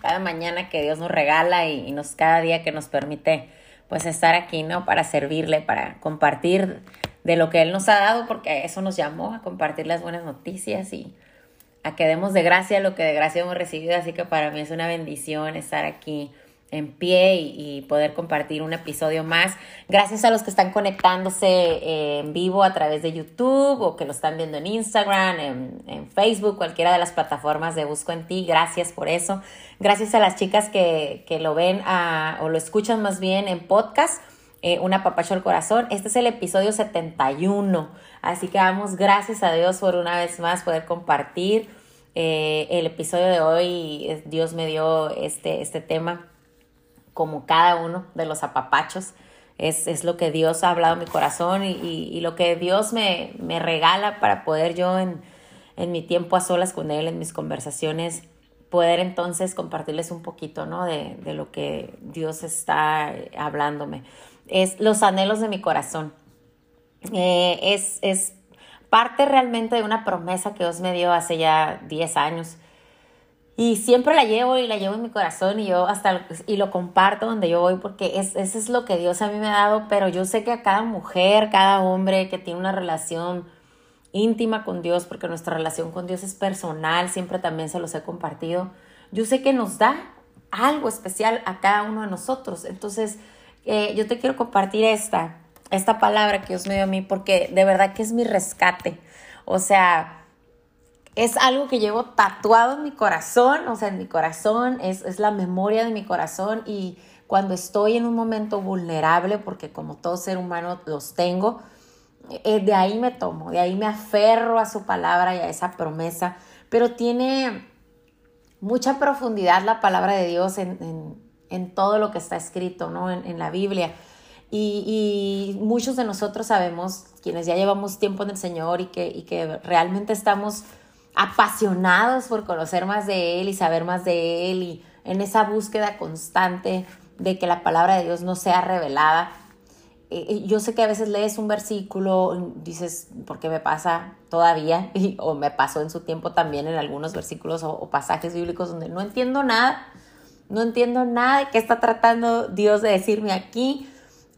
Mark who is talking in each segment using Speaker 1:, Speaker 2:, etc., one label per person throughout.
Speaker 1: cada mañana que Dios nos regala y, nos cada día que nos permite pues estar aquí, ¿no? Para servirle, para compartir de lo que Él nos ha dado, porque eso nos llamó a compartir las buenas noticias y a que demos de gracia lo que de gracia hemos recibido. Así que para mí es una bendición estar aquí en pie y, poder compartir un episodio más. Gracias a los que están conectándose eh, en vivo a través de YouTube o que lo están viendo en Instagram, en, Facebook, cualquiera de las plataformas de Busco en Ti. Gracias por eso. Gracias a las chicas que, lo ven o lo escuchan más bien en podcast. Eh, una papacho al corazón. Este es el episodio 71. Así que damos gracias a Dios por una vez más poder compartir eh, el episodio de hoy. Dios me dio este, este tema como cada uno de los apapachos. Es, lo que Dios ha hablado en mi corazón y, lo que Dios me, regala para poder yo en, mi tiempo a solas con Él, en mis conversaciones, poder entonces compartirles un poquito, ¿no? De, lo que Dios está hablándome. Es los anhelos de mi corazón. Eh, es, es parte realmente de una promesa que Dios me dio hace ya 10 años y siempre la llevo y la llevo en mi corazón y yo hasta y lo comparto donde yo voy porque es, eso es lo que Dios a mí me ha dado, pero yo sé que a cada mujer, cada hombre que tiene una relación íntima con Dios, porque nuestra relación con Dios es personal, siempre también se los he compartido, yo sé que nos da algo especial a cada uno de nosotros. Entonces, eh, yo te quiero compartir esta, esta palabra que Dios me dio a mí porque de verdad que es mi rescate. O sea, es algo que llevo tatuado en mi corazón, o sea, en mi corazón, es, la memoria de mi corazón y cuando estoy en un momento vulnerable, porque como todo ser humano los tengo, eh, de ahí me tomo, de ahí me aferro a su palabra y a esa promesa, pero tiene mucha profundidad la palabra de Dios en, todo lo que está escrito, ¿no? En, la Biblia. Y, y, muchos de nosotros sabemos, quienes ya llevamos tiempo en el Señor y que, y que realmente estamos apasionados por conocer más de Él y saber más de Él y en esa búsqueda constante de que la palabra de Dios no sea revelada. Eh, eh, yo sé que a veces lees un versículo, dices, ¿por qué me pasa todavía? o me pasó en su tiempo también en algunos versículos o pasajes bíblicos donde no entiendo nada, no entiendo nada de qué está tratando Dios de decirme aquí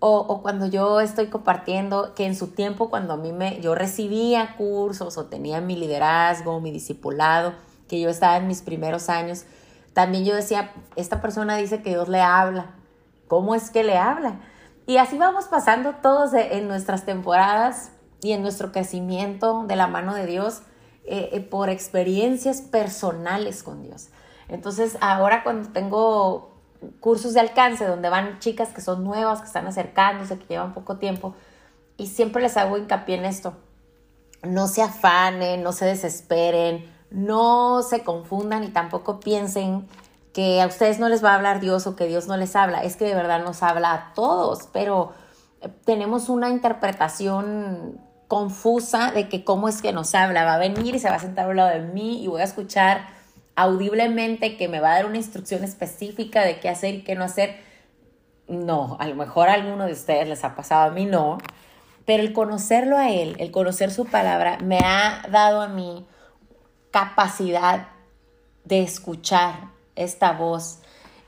Speaker 1: o, cuando yo estoy compartiendo que en su tiempo cuando a mí me yo recibía cursos o tenía mi liderazgo, mi discipulado, que yo estaba en mis primeros años, también yo decía, esta persona dice que Dios le habla. ¿Cómo es que le habla? Y así vamos pasando todos en nuestras temporadas y en nuestro crecimiento de la mano de Dios eh, eh, por experiencias personales con Dios. Entonces, ahora cuando tengo cursos de alcance donde van chicas que son nuevas, que están acercándose, que llevan poco tiempo, y siempre les hago hincapié en esto. No se afanen, no se desesperen, no se confundan y tampoco piensen que a ustedes no les va a hablar Dios o que Dios no les habla. Es que de verdad nos habla a todos, pero eh, tenemos una interpretación confusa de que cómo es que nos habla. Va a venir y se va a sentar al lado de mí y voy a escuchar audiblemente que me va a dar una instrucción específica de qué hacer y qué no hacer. No, a lo mejor a alguno de ustedes les ha pasado, a mí no, pero el conocerlo a Él, el conocer su palabra, me ha dado a mí capacidad de escuchar esta voz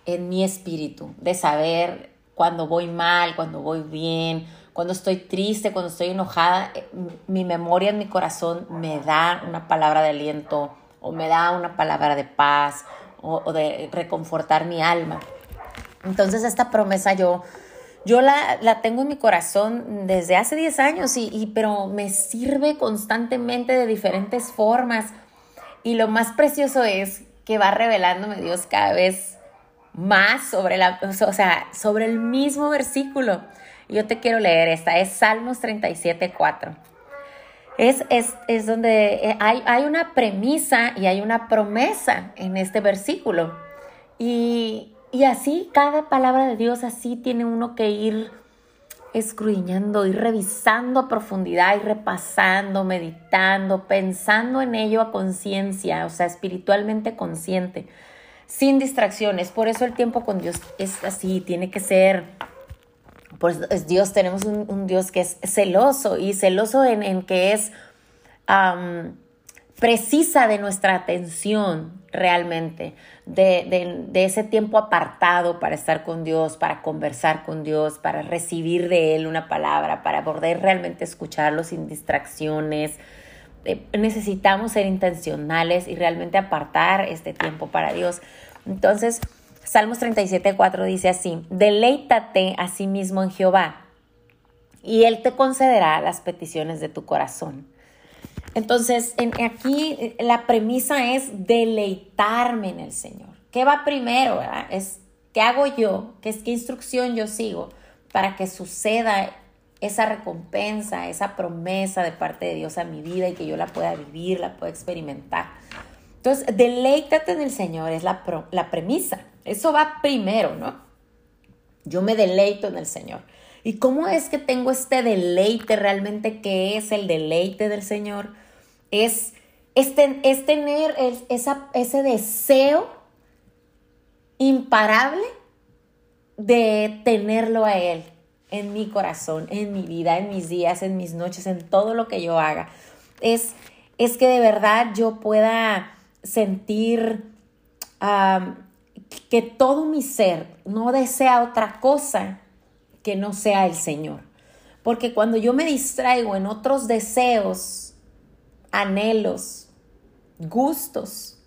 Speaker 1: en mi espíritu, de saber cuando voy mal, cuando voy bien, cuando estoy triste, cuando estoy enojada, mi memoria en mi corazón me da una palabra de aliento, o me da una palabra de paz o, de reconfortar mi alma. Entonces esta promesa yo, yo la, la, tengo en mi corazón desde hace 10 años, y, pero me sirve constantemente de diferentes formas. Y lo más precioso es que va revelándome Dios cada vez más sobre, la, o sea, sobre el mismo versículo. Yo te quiero leer esta, es Salmos 37, 4 es, donde eh, hay, una premisa y hay una promesa en este versículo. Y, así cada palabra de Dios, así tiene uno que ir escruñando, ir revisando a profundidad, ir repasando, meditando, pensando en ello a conciencia, o sea, espiritualmente consciente, sin distracciones. Por eso el tiempo con Dios es así, tiene que ser pues Dios, tenemos un, Dios que es celoso y celoso en, que es precisa de nuestra atención realmente, de, ese tiempo apartado para estar con Dios, para conversar con Dios, para recibir de Él una palabra, para poder realmente escucharlo sin distracciones. Eh, necesitamos ser intencionales y realmente apartar este tiempo para Dios. Entonces, Salmos 37, 4 dice así, deleítate a sí mismo en Jehová y Él te concederá las peticiones de tu corazón. Entonces, aquí eh, la premisa es deleitarme en el Señor. ¿Qué va primero? Es qué hago yo, qué, qué instrucción yo sigo para que suceda esa recompensa, esa promesa de parte de Dios a mi vida y que yo la pueda vivir, la pueda experimentar. Entonces, deleítate en el Señor, es la, la premisa. Eso va primero, ¿no? Yo me deleito en el Señor. ¿Y cómo es que tengo este deleite realmente? ¿Qué es el deleite del Señor? Es, es, es tener esa, ese deseo imparable de tenerlo a Él en mi corazón, en mi vida, en mis días, en mis noches, en todo lo que yo haga. Es, es que de verdad yo pueda sentir que todo mi ser no desea otra cosa que no sea el Señor. Porque cuando yo me distraigo en otros deseos, anhelos, gustos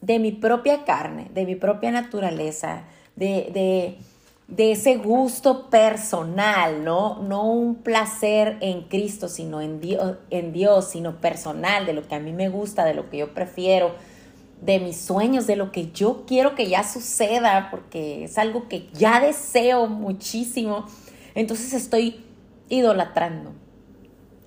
Speaker 1: de mi propia carne, de mi propia naturaleza, de, de, ese gusto personal, ¿no? No un placer en Cristo, sino en Dios, en Dios, sino personal, de lo que a mí me gusta, de lo que yo prefiero, de mis sueños, de lo que yo quiero que ya suceda, porque es algo que ya deseo muchísimo. Entonces estoy idolatrando.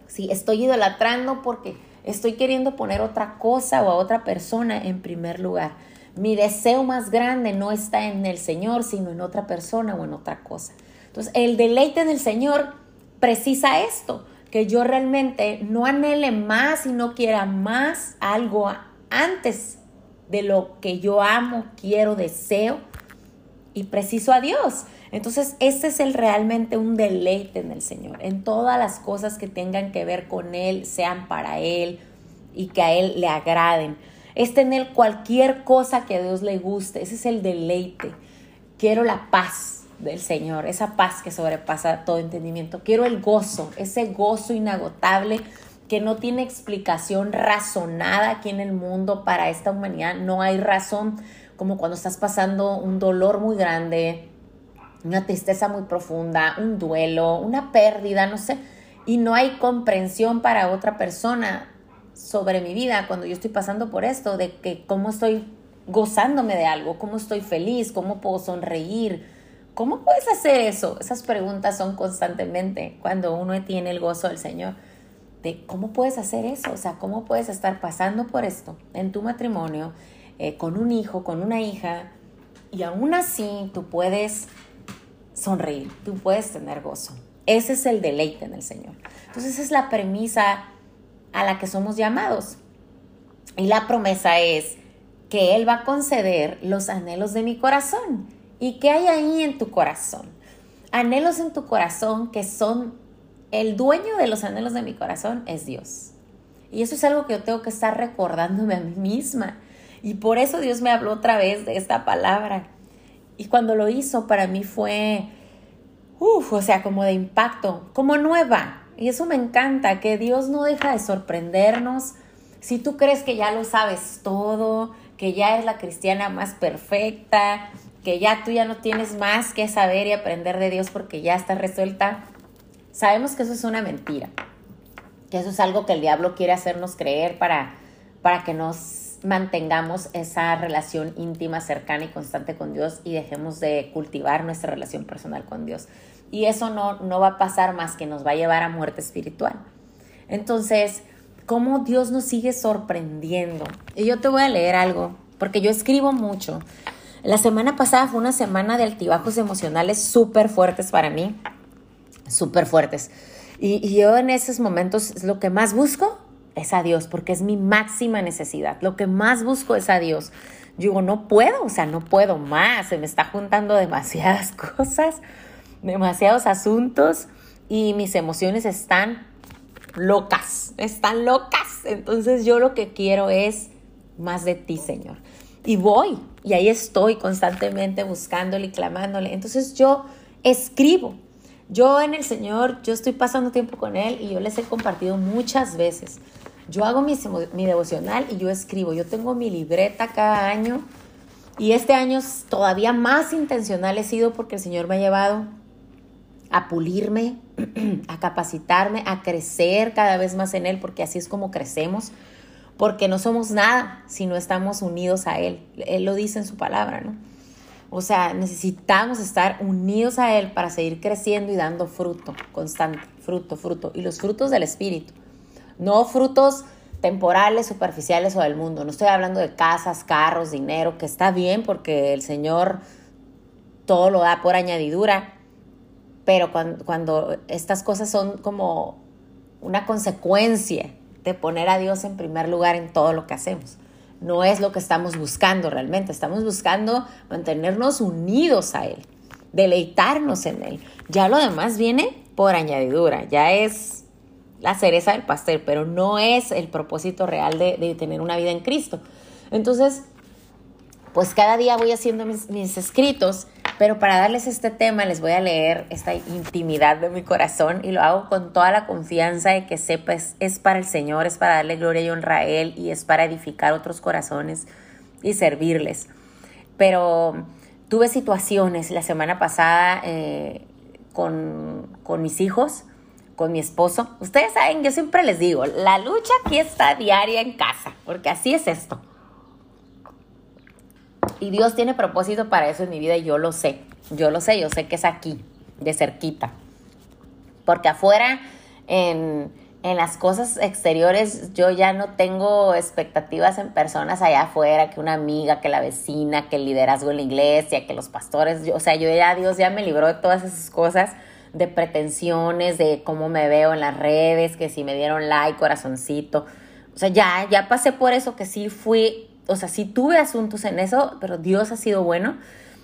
Speaker 1: Sí, estoy idolatrando porque estoy queriendo poner otra cosa o a otra persona en primer lugar. Mi deseo más grande no está en el Señor, sino en otra persona o en otra cosa. Entonces, el deleite del Señor precisa esto, que yo realmente no anhele más y no quiera más algo antes de lo que yo amo, quiero, deseo y preciso a Dios. Entonces, ese es el realmente un deleite en el Señor, en todas las cosas que tengan que ver con Él, sean para Él y que a Él le agraden. Es tener cualquier cosa que a Dios le guste, ese es el deleite. Quiero la paz del Señor, esa paz que sobrepasa todo entendimiento. Quiero el gozo, ese gozo inagotable que no tiene explicación razonada aquí en el mundo para esta humanidad. No hay razón como cuando estás pasando un dolor muy grande, una tristeza muy profunda, un duelo, una pérdida, no sé, y no hay comprensión para otra persona sobre mi vida cuando yo estoy pasando por esto, de que cómo estoy gozándome de algo, cómo estoy feliz, cómo puedo sonreír, cómo puedes hacer eso. Esas preguntas son constantemente cuando uno tiene el gozo del Señor cómo puedes hacer eso, o sea, cómo puedes estar pasando por esto en tu matrimonio, eh, con un hijo, con una hija, y aún así tú puedes sonreír, tú puedes tener gozo. Ese es el deleite en el Señor. Entonces esa es la premisa a la que somos llamados. Y la promesa es que Él va a conceder los anhelos de mi corazón. ¿Y qué hay ahí en tu corazón? Anhelos en tu corazón que son el dueño de los anhelos de mi corazón es Dios. Y eso es algo que yo tengo que estar recordándome a mí misma. Y por eso Dios me habló otra vez de esta palabra. Y cuando lo hizo, para mí fue, uff, o sea, como de impacto, como nueva. Y eso me encanta, que Dios no deja de sorprendernos. Si tú crees que ya lo sabes todo, que ya es la cristiana más perfecta, que ya tú ya no tienes más que saber y aprender de Dios porque ya está resuelta, Sabemos que eso es una mentira, que eso es algo que el diablo quiere hacernos creer para, para que nos mantengamos esa relación íntima, cercana y constante con Dios y dejemos de cultivar nuestra relación personal con Dios. Y eso no, no va a pasar más que nos va a llevar a muerte espiritual. Entonces, ¿cómo Dios nos sigue sorprendiendo? Y yo te voy a leer algo, porque yo escribo mucho. La semana pasada fue una semana de altibajos emocionales súper fuertes para mí súper fuertes. Y, yo en esos momentos lo que más busco es a Dios, porque es mi máxima necesidad. Lo que más busco es a Dios. Yo digo, no puedo, o sea, no puedo más, se me está juntando demasiadas cosas, demasiados asuntos y mis emociones están locas, están locas. Entonces yo lo que quiero es más de ti, Señor. Y voy, y ahí estoy constantemente buscándole y clamándole. Entonces yo escribo. Yo en el Señor, yo estoy pasando tiempo con Él y yo les he compartido muchas veces. Yo hago mi, mi devocional y yo escribo. Yo tengo mi libreta cada año y este año todavía más intencional he sido porque el Señor me ha llevado a pulirme, a capacitarme, a crecer cada vez más en Él, porque así es como crecemos, porque no somos nada si no estamos unidos a Él. Él lo dice en su palabra, ¿no? O sea, necesitamos estar unidos a Él para seguir creciendo y dando fruto constante, fruto, fruto. Y los frutos del Espíritu, no frutos temporales, superficiales o del mundo. No estoy hablando de casas, carros, dinero, que está bien porque el Señor todo lo da por añadidura, pero cuando, estas cosas son como una consecuencia de poner a Dios en primer lugar en todo lo que hacemos. No es lo que estamos buscando realmente, estamos buscando mantenernos unidos a Él, deleitarnos en Él. Ya lo demás viene por añadidura, ya es la cereza del pastel, pero no es el propósito real de, tener una vida en Cristo. Entonces, pues cada día voy haciendo mis, escritos pero para darles este tema les voy a leer esta intimidad de mi corazón y lo hago con toda la confianza de que sepas es para el Señor, es para darle gloria y honra a Él y es para edificar otros corazones y servirles. Pero tuve situaciones la semana pasada eh, con, con mis hijos, con mi esposo. Ustedes saben, yo siempre les digo, la lucha aquí está diaria en casa, porque así es esto. Y Dios tiene propósito para eso en mi vida y yo lo sé. Yo lo sé, yo sé que es aquí, de cerquita. Porque afuera, en, las cosas exteriores, yo ya no tengo expectativas en personas allá afuera, que una amiga, que la vecina, que el liderazgo en la iglesia, que los pastores. o sea, yo ya, Dios ya me libró de todas esas cosas de pretensiones, de cómo me veo en las redes, que si me dieron like, corazoncito. O sea, ya, ya pasé por eso, que sí fui o sea, sí tuve asuntos en eso, pero Dios ha sido bueno.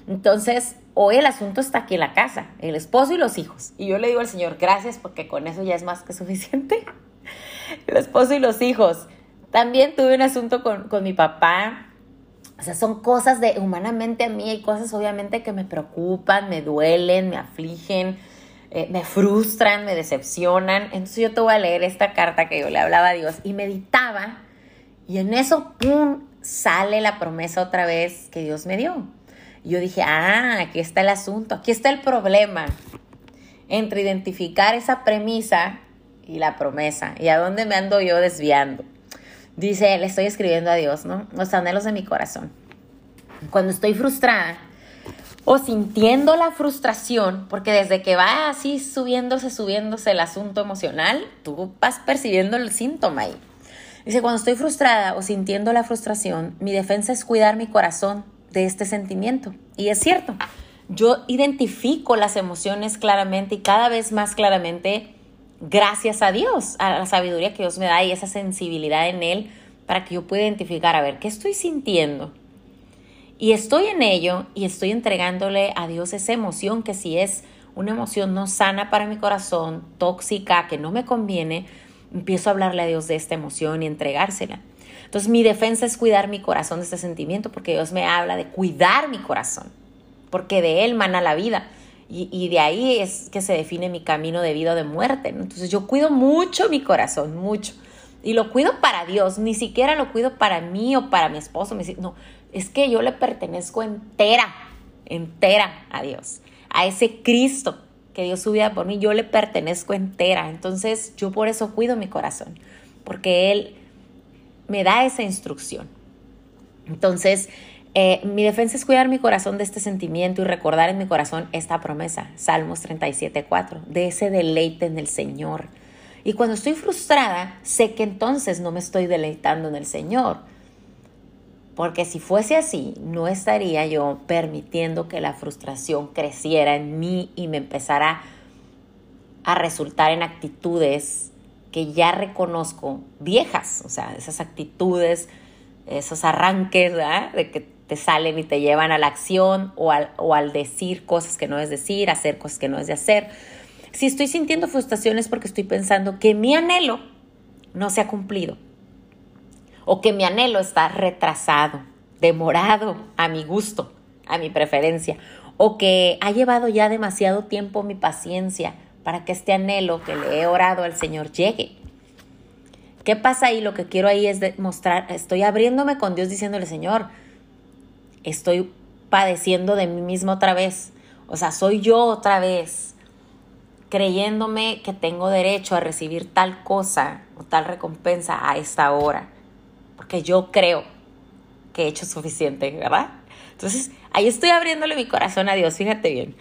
Speaker 1: Entonces, hoy el asunto está aquí en la casa, el esposo y los hijos. Y yo le digo al Señor, gracias porque con eso ya es más que suficiente. el esposo y los hijos. También tuve un asunto con, con mi papá. O sea, son cosas de humanamente a mí, hay cosas obviamente que me preocupan, me duelen, me afligen, eh, me frustran, me decepcionan. Entonces yo te voy a leer esta carta que yo le hablaba a Dios y meditaba y en eso, ¡pum!, sale la promesa otra vez que Dios me dio. Yo dije, ah, aquí está el asunto, aquí está el problema entre identificar esa premisa y la promesa. ¿Y a dónde me ando yo desviando? Dice, le estoy escribiendo a Dios, ¿no? Los anhelos de mi corazón. Cuando estoy frustrada o sintiendo la frustración, porque desde que va así subiéndose, subiéndose el asunto emocional, tú vas percibiendo el síntoma ahí. Dice, cuando estoy frustrada o sintiendo la frustración, mi defensa es cuidar mi corazón de este sentimiento. Y es cierto, yo identifico las emociones claramente y cada vez más claramente gracias a Dios, a la sabiduría que Dios me da y esa sensibilidad en Él para que yo pueda identificar, a ver, ¿qué estoy sintiendo? Y estoy en ello y estoy entregándole a Dios esa emoción que si es una emoción no sana para mi corazón, tóxica, que no me conviene, empiezo a hablarle a Dios de esta emoción y entregársela. Entonces mi defensa es cuidar mi corazón de este sentimiento porque Dios me habla de cuidar mi corazón, porque de Él mana la vida. Y, de ahí es que se define mi camino de vida o de muerte. Entonces yo cuido mucho mi corazón, mucho. Y lo cuido para Dios, ni siquiera lo cuido para mí o para mi esposo. No, es que yo le pertenezco entera, entera a Dios, a ese Cristo que Dios su por mí, yo le pertenezco entera. Entonces yo por eso cuido mi corazón, porque Él me da esa instrucción. Entonces, eh, mi defensa es cuidar mi corazón de este sentimiento y recordar en mi corazón esta promesa, Salmos 37.4, de ese deleite en el Señor. Y cuando estoy frustrada, sé que entonces no me estoy deleitando en el Señor, porque si fuese así, no estaría yo permitiendo que la frustración creciera en mí y me empezara a resultar en actitudes que ya reconozco viejas, o sea, esas actitudes, esos arranques, De que te salen y te llevan a la acción o al, o al decir cosas que no es decir, hacer cosas que no es de hacer. Si estoy sintiendo frustración es porque estoy pensando que mi anhelo no se ha cumplido o que mi anhelo está retrasado, demorado a mi gusto, a mi preferencia, o que ha llevado ya demasiado tiempo mi paciencia para que este anhelo que le he orado al Señor llegue. ¿Qué pasa ahí? Lo que quiero ahí es demostrar, estoy abriéndome con Dios diciéndole, Señor, estoy padeciendo de mí mismo otra vez. O sea, soy yo otra vez creyéndome que tengo derecho a recibir tal cosa o tal recompensa a esta hora. Porque yo creo que he hecho suficiente, ¿verdad? Entonces, ahí estoy abriéndole mi corazón a Dios, fíjate bien.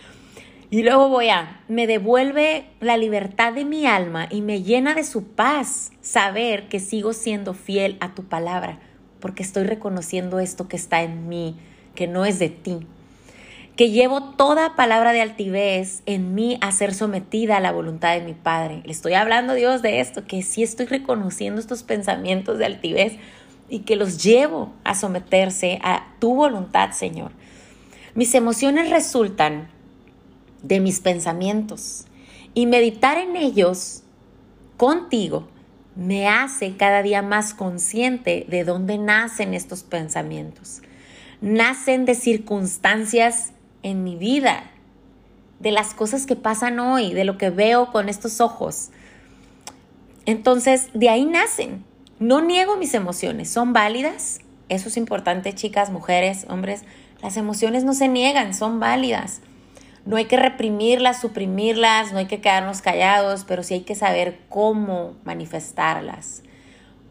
Speaker 1: Y luego voy a, me devuelve la libertad de mi alma y me llena de su paz saber que sigo siendo fiel a tu palabra, porque estoy reconociendo esto que está en mí, que no es de ti. Que llevo toda palabra de altivez en mí a ser sometida a la voluntad de mi Padre. Le estoy hablando, Dios, de esto, que sí estoy reconociendo estos pensamientos de altivez y que los llevo a someterse a tu voluntad, Señor. Mis emociones resultan de mis pensamientos y meditar en ellos contigo me hace cada día más consciente de dónde nacen estos pensamientos. Nacen de circunstancias en mi vida, de las cosas que pasan hoy, de lo que veo con estos ojos. Entonces, de ahí nacen. No niego mis emociones, son válidas. Eso es importante, chicas, mujeres, hombres. Las emociones no se niegan, son válidas. No hay que reprimirlas, suprimirlas, no hay que quedarnos callados, pero sí hay que saber cómo manifestarlas,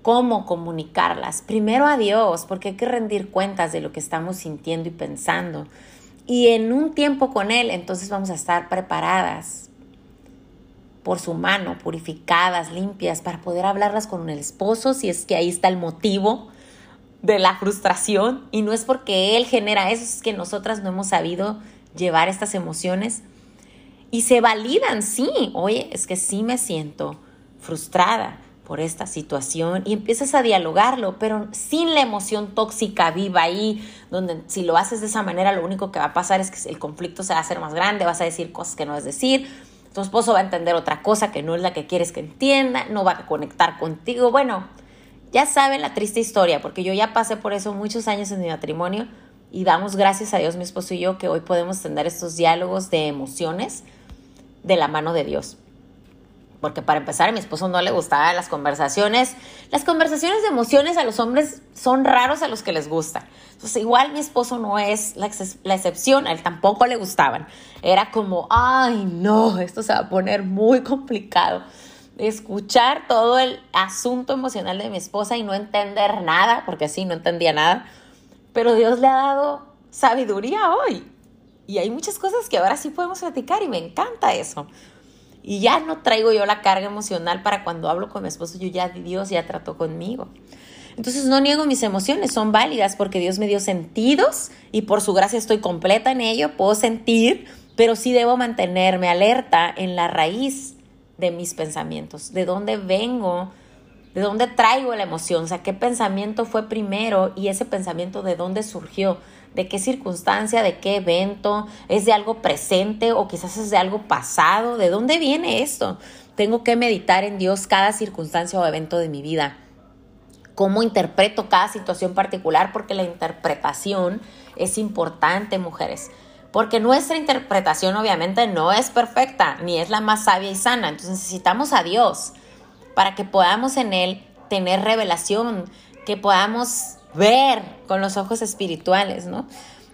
Speaker 1: cómo comunicarlas. Primero a Dios, porque hay que rendir cuentas de lo que estamos sintiendo y pensando. Y en un tiempo con Él, entonces vamos a estar preparadas por su mano, purificadas, limpias, para poder hablarlas con el esposo, si es que ahí está el motivo de la frustración. Y no es porque Él genera eso, es que nosotras no hemos sabido llevar estas emociones. Y se validan, sí, oye, es que sí me siento frustrada por esta situación. Y empiezas a dialogarlo, pero sin la emoción tóxica viva ahí, donde si lo haces de esa manera lo único que va a pasar es que el conflicto se va a hacer más grande, vas a decir cosas que no es decir, tu esposo va a entender otra cosa que no es la que quieres que entienda, no va a conectar contigo, bueno, ya saben la triste historia, porque yo ya pasé por eso muchos años en mi matrimonio, y damos gracias a Dios, mi esposo y yo, que hoy podemos tener estos diálogos de emociones de la mano de Dios. Porque para empezar, a mi esposo no le gustaban las conversaciones. Las conversaciones de emociones a los hombres son raros a los que les gusta. Entonces, igual mi esposo no es la, la excepción, a él tampoco le gustaban. Era como, ay, no, esto se va a poner muy complicado. Escuchar todo el asunto emocional de mi esposa y no entender nada, porque así no entendía nada pero Dios le ha dado sabiduría hoy. Y hay muchas cosas que ahora sí podemos platicar y me encanta eso. Y ya no traigo yo la carga emocional para cuando hablo con mi esposo, yo ya Dios ya trató conmigo. Entonces no niego mis emociones, son válidas porque Dios me dio sentidos y por su gracia estoy completa en ello, puedo sentir, pero sí debo mantenerme alerta en la raíz de mis pensamientos, de dónde vengo ¿De dónde traigo la emoción? O sea, ¿qué pensamiento fue primero y ese pensamiento de dónde surgió? ¿De qué circunstancia? ¿De qué evento? ¿Es de algo presente o quizás es de algo pasado? ¿De dónde viene esto? Tengo que meditar en Dios cada circunstancia o evento de mi vida. ¿Cómo interpreto cada situación particular? Porque la interpretación es importante, mujeres porque nuestra interpretación obviamente no es perfecta, ni es la más sabia y sana. Entonces necesitamos a Dios para que podamos en Él tener revelación, que podamos ver con los ojos espirituales, ¿no?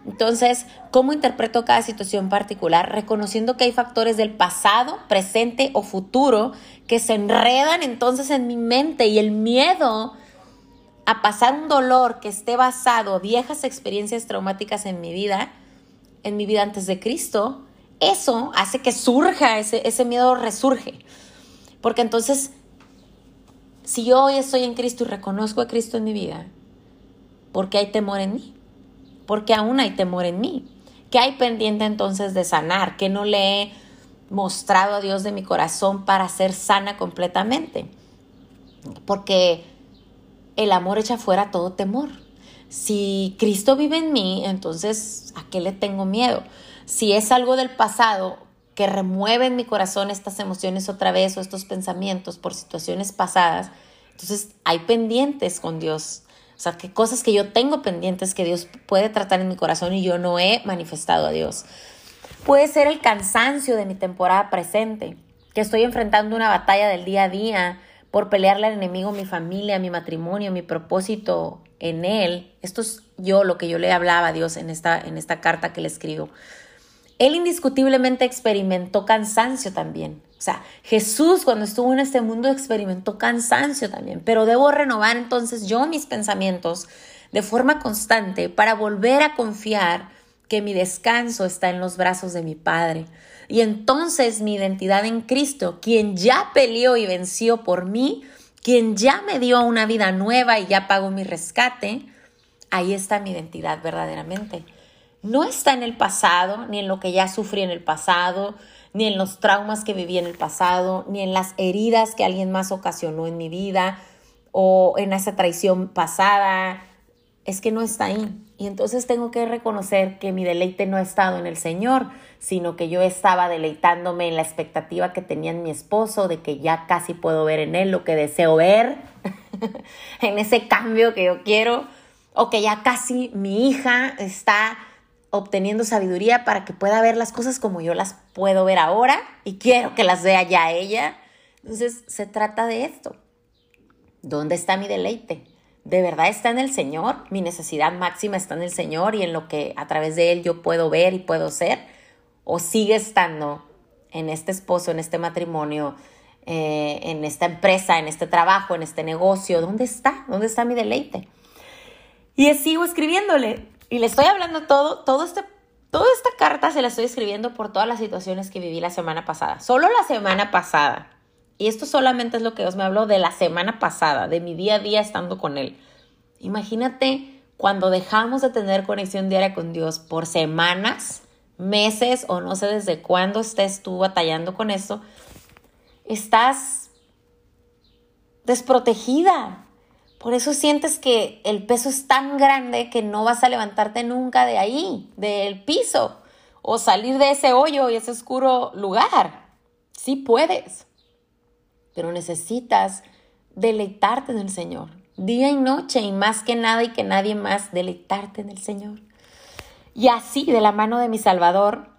Speaker 1: Entonces, ¿cómo interpreto cada situación particular? Reconociendo que hay factores del pasado, presente o futuro que se enredan entonces en mi mente y el miedo a pasar un dolor que esté basado en viejas experiencias traumáticas en mi vida, en mi vida antes de Cristo, eso hace que surja, ese, ese miedo resurge. Porque entonces si yo hoy estoy en Cristo y reconozco a Cristo en mi vida, ¿por qué hay temor en mí? Porque aún hay temor en mí. ¿Qué hay pendiente entonces de sanar? ¿Qué no le he mostrado a Dios de mi corazón para ser sana completamente? Porque el amor echa fuera todo temor. Si Cristo vive en mí, entonces ¿a qué le tengo miedo? Si es algo del pasado, que remueve en mi corazón estas emociones otra vez o estos pensamientos por situaciones pasadas. Entonces hay pendientes con Dios. O sea, que cosas que yo tengo pendientes que Dios puede tratar en mi corazón y yo no he manifestado a Dios. Puede ser el cansancio de mi temporada presente, que estoy enfrentando una batalla del día a día por pelearle al enemigo mi familia, mi matrimonio, mi propósito en él. Esto es yo lo que yo le hablaba a Dios en esta, en esta carta que le escribo. Él indiscutiblemente experimentó cansancio también. O sea, Jesús cuando estuvo en este mundo experimentó cansancio también, pero debo renovar entonces yo mis pensamientos de forma constante para volver a confiar que mi descanso está en los brazos de mi Padre. Y entonces mi identidad en Cristo, quien ya peleó y venció por mí, quien ya me dio una vida nueva y ya pagó mi rescate, ahí está mi identidad verdaderamente. No está en el pasado, ni en lo que ya sufrí en el pasado, ni en los traumas que viví en el pasado, ni en las heridas que alguien más ocasionó en mi vida, o en esa traición pasada. Es que no está ahí. Y entonces tengo que reconocer que mi deleite no ha estado en el Señor, sino que yo estaba deleitándome en la expectativa que tenía en mi esposo, de que ya casi puedo ver en él lo que deseo ver, en ese cambio que yo quiero, o que ya casi mi hija está obteniendo sabiduría para que pueda ver las cosas como yo las puedo ver ahora y quiero que las vea ya ella. Entonces se trata de esto. ¿Dónde está mi deleite? de verdad está en el Señor, mi necesidad máxima está en el Señor y en lo que a través de Él yo puedo ver y puedo ser, o sigue estando en este esposo, en este matrimonio, eh, en esta empresa, en este trabajo, en este negocio, ¿dónde está? ¿Dónde está mi deleite? Y sigo escribiéndole y le estoy hablando todo, todo este, toda esta carta se la estoy escribiendo por todas las situaciones que viví la semana pasada, solo la semana pasada. Y esto solamente es lo que Dios me habló de la semana pasada, de mi día a día estando con Él. Imagínate cuando dejamos de tener conexión diaria con Dios por semanas, meses o no sé desde cuándo estés tú batallando con eso, estás desprotegida. Por eso sientes que el peso es tan grande que no vas a levantarte nunca de ahí, del piso, o salir de ese hoyo y ese oscuro lugar. Sí puedes pero necesitas deleitarte en el Señor, día y noche, y más que nada y que nadie más, deleitarte en el Señor. Y así, de la mano de mi Salvador,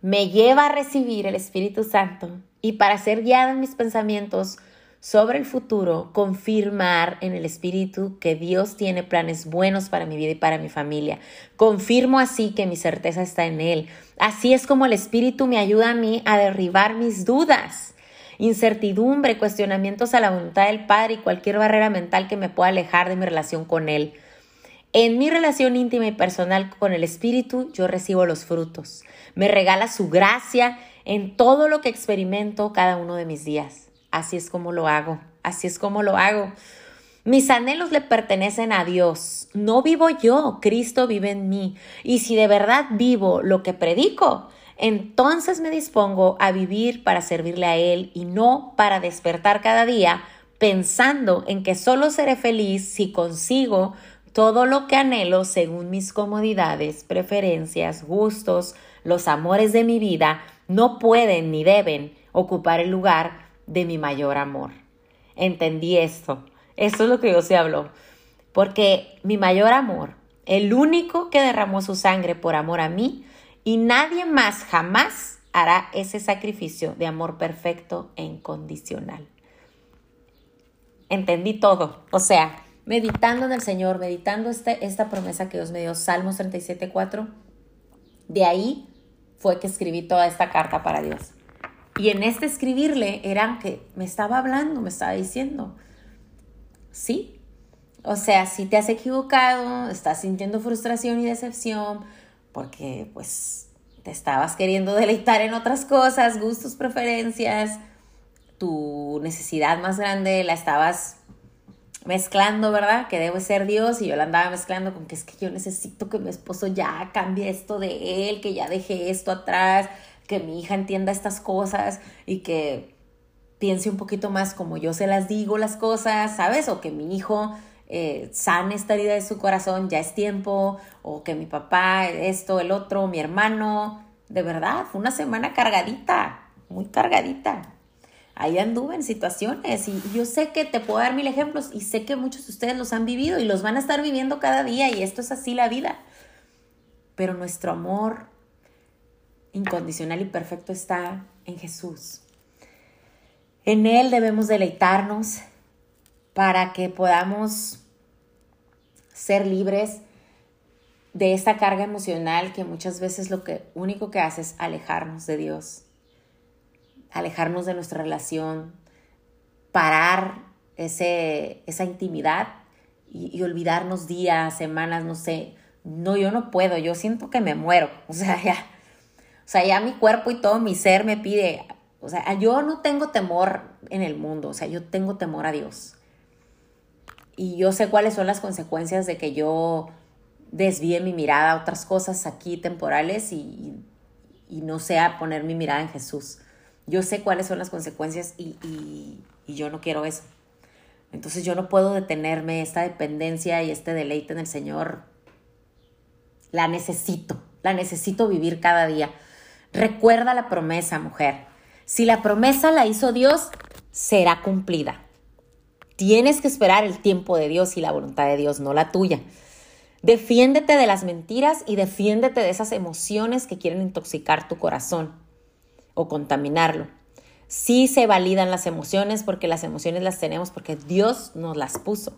Speaker 1: me lleva a recibir el Espíritu Santo y para ser guiada en mis pensamientos sobre el futuro, confirmar en el Espíritu que Dios tiene planes buenos para mi vida y para mi familia. Confirmo así que mi certeza está en Él. Así es como el Espíritu me ayuda a mí a derribar mis dudas incertidumbre, cuestionamientos a la voluntad del Padre y cualquier barrera mental que me pueda alejar de mi relación con Él. En mi relación íntima y personal con el Espíritu, yo recibo los frutos. Me regala su gracia en todo lo que experimento cada uno de mis días. Así es como lo hago, así es como lo hago. Mis anhelos le pertenecen a Dios. No vivo yo, Cristo vive en mí. Y si de verdad vivo lo que predico, entonces me dispongo a vivir para servirle a Él y no para despertar cada día pensando en que solo seré feliz si consigo todo lo que anhelo según mis comodidades, preferencias, gustos, los amores de mi vida, no pueden ni deben ocupar el lugar de mi mayor amor. Entendí esto. Esto es lo que Dios se habló. Porque mi mayor amor, el único que derramó su sangre por amor a mí, y nadie más jamás hará ese sacrificio de amor perfecto e incondicional. Entendí todo. O sea, meditando en el Señor, meditando este, esta promesa que Dios me dio, Salmos 37.4, de ahí fue que escribí toda esta carta para Dios. Y en este escribirle eran que me estaba hablando, me estaba diciendo, sí, o sea, si te has equivocado, estás sintiendo frustración y decepción, porque pues te estabas queriendo deleitar en otras cosas, gustos, preferencias, tu necesidad más grande la estabas mezclando, ¿verdad? Que debe ser Dios y yo la andaba mezclando con que es que yo necesito que mi esposo ya cambie esto de él, que ya deje esto atrás, que mi hija entienda estas cosas y que piense un poquito más como yo se las digo las cosas, ¿sabes? O que mi hijo eh, sane esta herida de su corazón, ya es tiempo, o que mi papá, esto, el otro, mi hermano. de verdad, fue una semana cargadita, muy cargadita. Ahí anduve en situaciones y yo sé que te puedo dar mil ejemplos y sé que muchos de ustedes los han vivido y los van a estar viviendo cada día y esto es así la vida. Pero nuestro amor incondicional y perfecto está en Jesús. En Él debemos deleitarnos para que podamos ser libres de esta carga emocional que muchas veces lo que único que hace es alejarnos de Dios, alejarnos de nuestra relación, parar ese, esa intimidad y, y olvidarnos días, semanas, no sé. No, yo no puedo, yo siento que me muero. O sea, ya, o sea, ya mi cuerpo y todo mi ser me pide, o sea, yo no tengo temor en el mundo, o sea, yo tengo temor a Dios. Y yo sé cuáles son las consecuencias de que yo desvíe mi mirada a otras cosas aquí temporales y, no sea poner mi mirada en Jesús. Yo sé cuáles son las consecuencias y, y yo no quiero eso. Entonces yo no puedo detenerme, esta dependencia y este deleite en el Señor, la necesito, la necesito vivir cada día. Recuerda la promesa, mujer. Si la promesa la hizo Dios, será cumplida. Tienes que esperar el tiempo de Dios y la voluntad de Dios, no la tuya. Defiéndete de las mentiras y defiéndete de esas emociones que quieren intoxicar tu corazón o contaminarlo. Sí se validan las emociones porque las emociones las tenemos porque Dios nos las puso.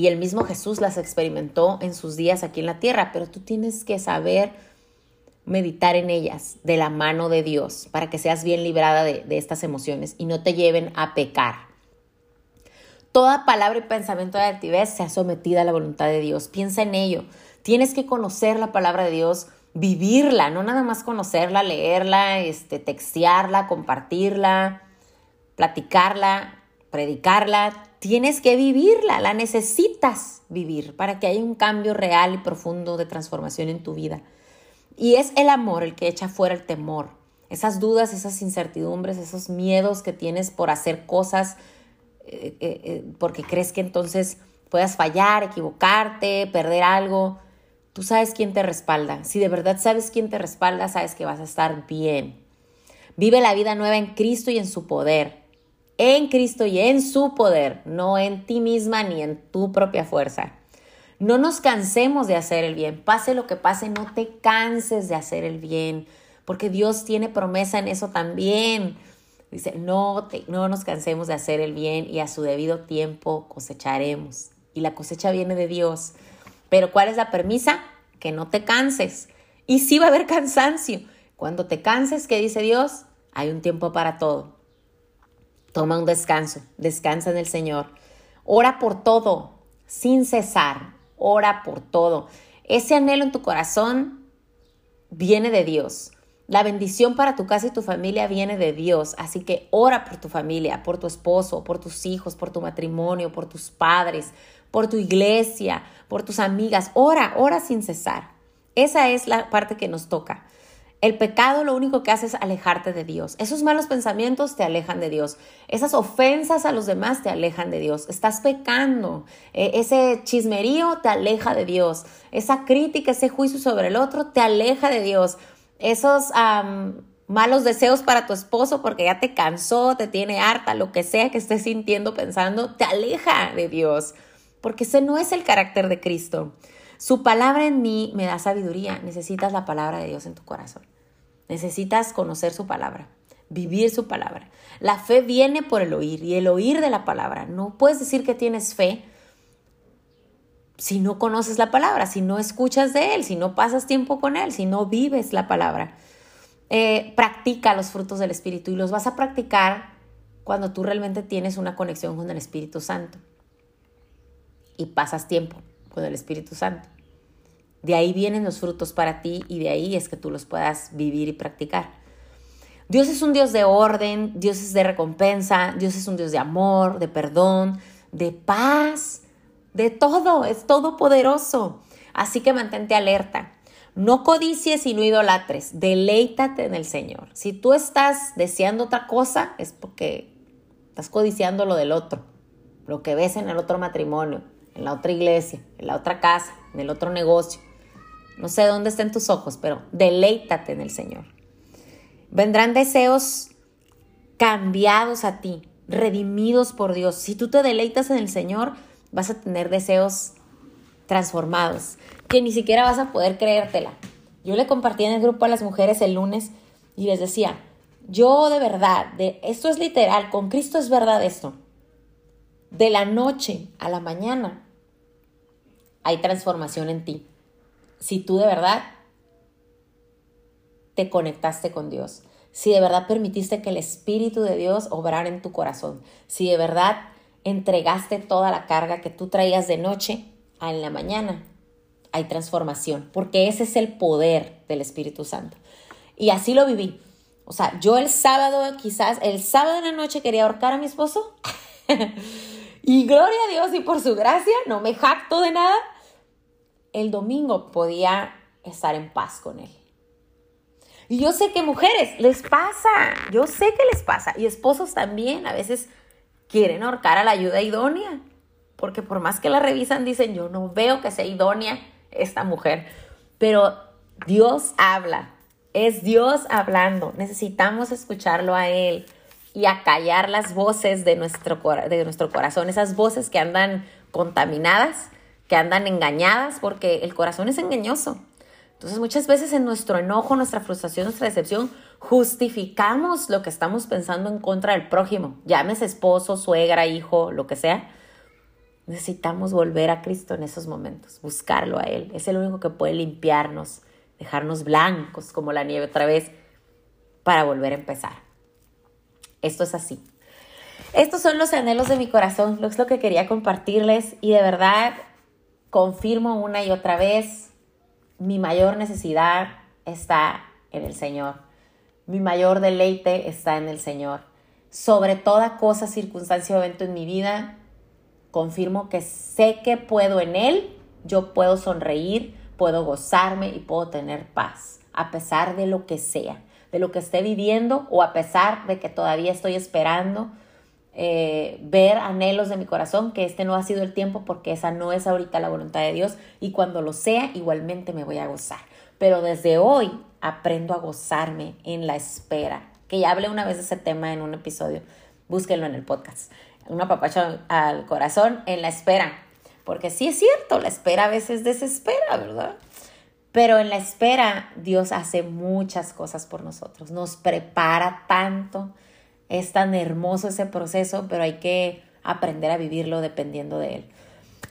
Speaker 1: Y el mismo Jesús las experimentó en sus días aquí en la tierra, pero tú tienes que saber meditar en ellas de la mano de Dios para que seas bien librada de, estas emociones y no te lleven a pecar. Toda palabra y pensamiento de altivez sea sometida a la voluntad de Dios. Piensa en ello. Tienes que conocer la palabra de Dios, vivirla, no nada más conocerla, leerla, este, textearla, compartirla, platicarla, predicarla, tienes que vivirla, la necesitas vivir para que haya un cambio real y profundo de transformación en tu vida. Y es el amor el que echa fuera el temor, esas dudas, esas incertidumbres, esos miedos que tienes por hacer cosas, eh, eh, eh, porque crees que entonces puedas fallar, equivocarte, perder algo. Tú sabes quién te respalda. Si de verdad sabes quién te respalda, sabes que vas a estar bien. Vive la vida nueva en Cristo y en su poder en Cristo y en su poder, no en ti misma ni en tu propia fuerza. No nos cansemos de hacer el bien. Pase lo que pase, no te canses de hacer el bien, porque Dios tiene promesa en eso también. Dice, no, no nos cansemos de hacer el bien y a su debido tiempo cosecharemos. Y la cosecha viene de Dios. Pero ¿cuál es la permisa? Que no te canses. Y sí va a haber cansancio. Cuando te canses, ¿qué dice Dios? Hay un tiempo para todo. Toma un descanso, descansa en el Señor. Ora por todo, sin cesar. Ora por todo. Ese anhelo en tu corazón viene de Dios. La bendición para tu casa y tu familia viene de Dios. Así que ora por tu familia, por tu esposo, por tus hijos, por tu matrimonio, por tus padres, por tu iglesia, por tus amigas. Ora, ora sin cesar. Esa es la parte que nos toca. El pecado lo único que hace es alejarte de Dios. Esos malos pensamientos te alejan de Dios. Esas ofensas a los demás te alejan de Dios. Estás pecando. E, ese chismerío te aleja de Dios. Esa crítica, ese juicio sobre el otro te aleja de Dios. Esos malos deseos para tu esposo porque ya te cansó, te tiene harta, lo que sea que estés sintiendo, pensando, te aleja de Dios. Porque ese no es el carácter de Cristo. Su palabra en mí me da sabiduría. Necesitas la palabra de Dios en tu corazón. Necesitas conocer su palabra, vivir su palabra. La fe viene por el oír y el oír de la palabra. No puedes decir que tienes fe si no conoces la palabra, si no escuchas de Él, si no pasas tiempo con Él, si no vives la palabra. Eh, practica los frutos del Espíritu y los vas a practicar cuando tú realmente tienes una conexión con el Espíritu Santo y pasas tiempo con el Espíritu Santo. De ahí vienen los frutos para ti y de ahí es que tú los puedas vivir y practicar. Dios es un Dios de orden, Dios es de recompensa, Dios es un Dios de amor, de perdón, de paz, de todo, es todopoderoso. Así que mantente alerta. No codicies y no idolatres, deleítate en el Señor. Si tú estás deseando otra cosa, es porque estás codiciando lo del otro, lo que ves en el otro matrimonio, en la otra iglesia, en la otra casa, en el otro negocio. No sé dónde estén tus ojos, pero deleítate en el Señor. Vendrán deseos cambiados a ti, redimidos por Dios. Si tú te deleitas en el Señor, vas a tener deseos transformados, que ni siquiera vas a poder creértela. Yo le compartí en el grupo a las mujeres el lunes y les decía, yo de verdad, de, esto es literal, con Cristo es verdad esto. De la noche a la mañana hay transformación en ti. Si tú de verdad te conectaste con Dios, si de verdad permitiste que el Espíritu de Dios obrara en tu corazón, si de verdad entregaste toda la carga que tú traías de noche a en la mañana, hay transformación, porque ese es el poder del Espíritu Santo. Y así lo viví. O sea, yo el sábado, quizás el sábado de la noche quería ahorcar a mi esposo. y gloria a Dios y por su gracia, no me jacto de nada. El domingo podía estar en paz con él. Y yo sé que mujeres les pasa, yo sé que les pasa. Y esposos también a veces quieren ahorcar a la ayuda idónea. Porque por más que la revisan, dicen, yo no veo que sea idónea esta mujer. Pero Dios habla, es Dios hablando. Necesitamos escucharlo a Él y acallar las voces de nuestro, de nuestro corazón, esas voces que andan contaminadas, que andan engañadas, porque el corazón es engañoso. Entonces muchas veces en nuestro enojo, nuestra frustración, nuestra decepción, justificamos lo que estamos pensando en contra del prójimo, llámese esposo, suegra, hijo, lo que sea. Necesitamos volver a Cristo en esos momentos, buscarlo a Él. Es el único que puede limpiarnos, dejarnos blancos como la nieve otra vez para volver a empezar. Esto es así. Estos son los anhelos de mi corazón, es lo que quería compartirles y de verdad confirmo una y otra vez mi mayor necesidad está en el Señor. Mi mayor deleite está en el Señor. Sobre toda cosa, circunstancia o evento en mi vida, confirmo que sé que puedo en Él, yo puedo sonreír, puedo gozarme y puedo tener paz, a pesar de lo que sea, de lo que esté viviendo o a pesar de que todavía estoy esperando eh, ver anhelos de mi corazón, que este no ha sido el tiempo porque esa no es ahorita la voluntad de Dios y cuando lo sea igualmente me voy a gozar. Pero desde hoy aprendo a gozarme en la espera, que ya hablé una vez de ese tema en un episodio, búsquenlo en el podcast. Una papacha al corazón en la espera, porque sí es cierto, la espera a veces desespera, ¿verdad? Pero en la espera Dios hace muchas cosas por nosotros, nos prepara tanto es tan hermoso ese proceso, pero hay que aprender a vivirlo dependiendo de él.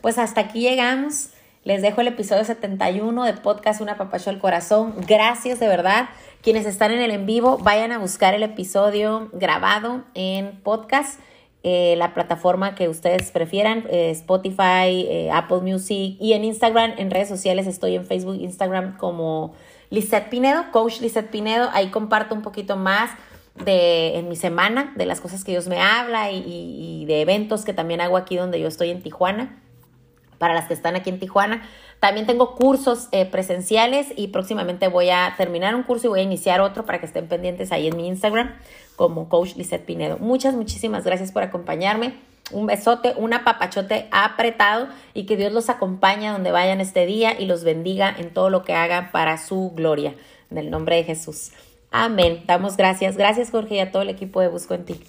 Speaker 1: Pues hasta aquí llegamos. Les dejo el episodio 71 de podcast Una Papacho al Corazón. Gracias de verdad. Quienes están en el en vivo, vayan a buscar el episodio grabado en podcast. Eh, la plataforma que ustedes prefieran, eh, Spotify, eh, Apple Music y en Instagram, en redes sociales, estoy en Facebook, Instagram como Lizette Pinedo, Coach Lizette Pinedo, ahí comparto un poquito más de, en mi semana, de las cosas que Dios me habla y, de eventos que también hago aquí donde yo estoy en Tijuana, para las que están aquí en Tijuana. También tengo cursos eh, presenciales y próximamente voy a terminar un curso y voy a iniciar otro para que estén pendientes ahí en mi Instagram como Coach Lizette Pinedo. Muchas, muchísimas gracias por acompañarme. Un besote, un apapachote apretado y que Dios los acompañe donde vayan este día y los bendiga en todo lo que hagan para su gloria. En el nombre de Jesús. Amén. Damos gracias. Gracias, Jorge, y a todo el equipo de Busco en Ti.